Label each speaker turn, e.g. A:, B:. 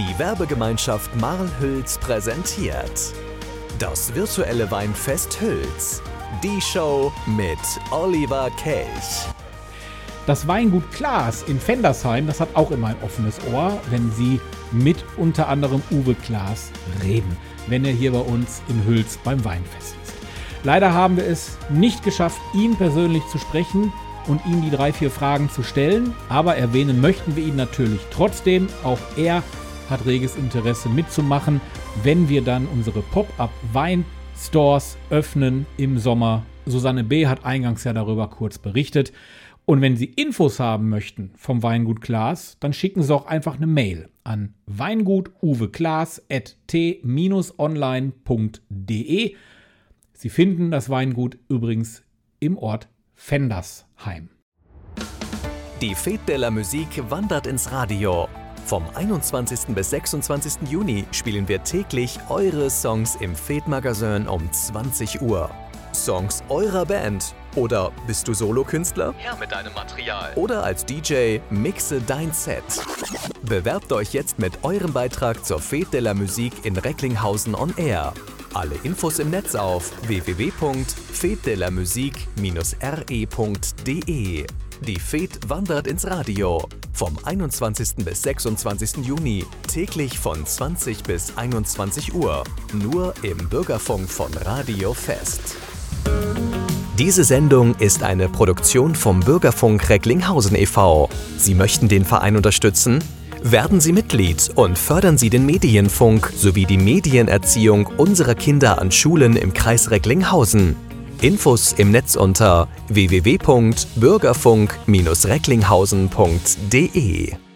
A: Die Werbegemeinschaft Marl-Hülz präsentiert das virtuelle Weinfest Hülz. Die Show mit Oliver Kelch.
B: Das Weingut Klaas in Fendersheim, das hat auch immer ein offenes Ohr, wenn Sie mit unter anderem Uwe Klaas reden, wenn er hier bei uns in Hülz beim Weinfest ist. Leider haben wir es nicht geschafft, ihn persönlich zu sprechen und ihm die drei, vier Fragen zu stellen, aber erwähnen möchten wir ihn natürlich trotzdem. Auch er hat reges Interesse mitzumachen, wenn wir dann unsere Pop-up Wein-Stores öffnen im Sommer. Susanne B. hat eingangs ja darüber kurz berichtet. Und wenn Sie Infos haben möchten vom Weingut Klaas, dann schicken Sie auch einfach eine Mail an weingutuweklaas.t-online.de. Sie finden das Weingut übrigens im Ort Fendersheim.
A: Die Fete de la Musique wandert ins Radio. Vom 21. bis 26. Juni spielen wir täglich eure Songs im Fete-Magazin um 20 Uhr. Songs eurer Band. Oder bist du Solokünstler?
C: Her mit deinem Material.
A: Oder als DJ mixe dein Set. Bewerbt euch jetzt mit eurem Beitrag zur Fete de la Musique in Recklinghausen on Air. Alle Infos im Netz auf www.fetdelamusique-re.de. Die Fete wandert ins Radio. Vom 21. bis 26. Juni, täglich von 20 bis 21 Uhr. Nur im Bürgerfunk von Radio Fest. Diese Sendung ist eine Produktion vom Bürgerfunk Recklinghausen e.V. Sie möchten den Verein unterstützen? Werden Sie Mitglied und fördern Sie den Medienfunk sowie die Medienerziehung unserer Kinder an Schulen im Kreis Recklinghausen. Infos im Netz unter www.bürgerfunk-recklinghausen.de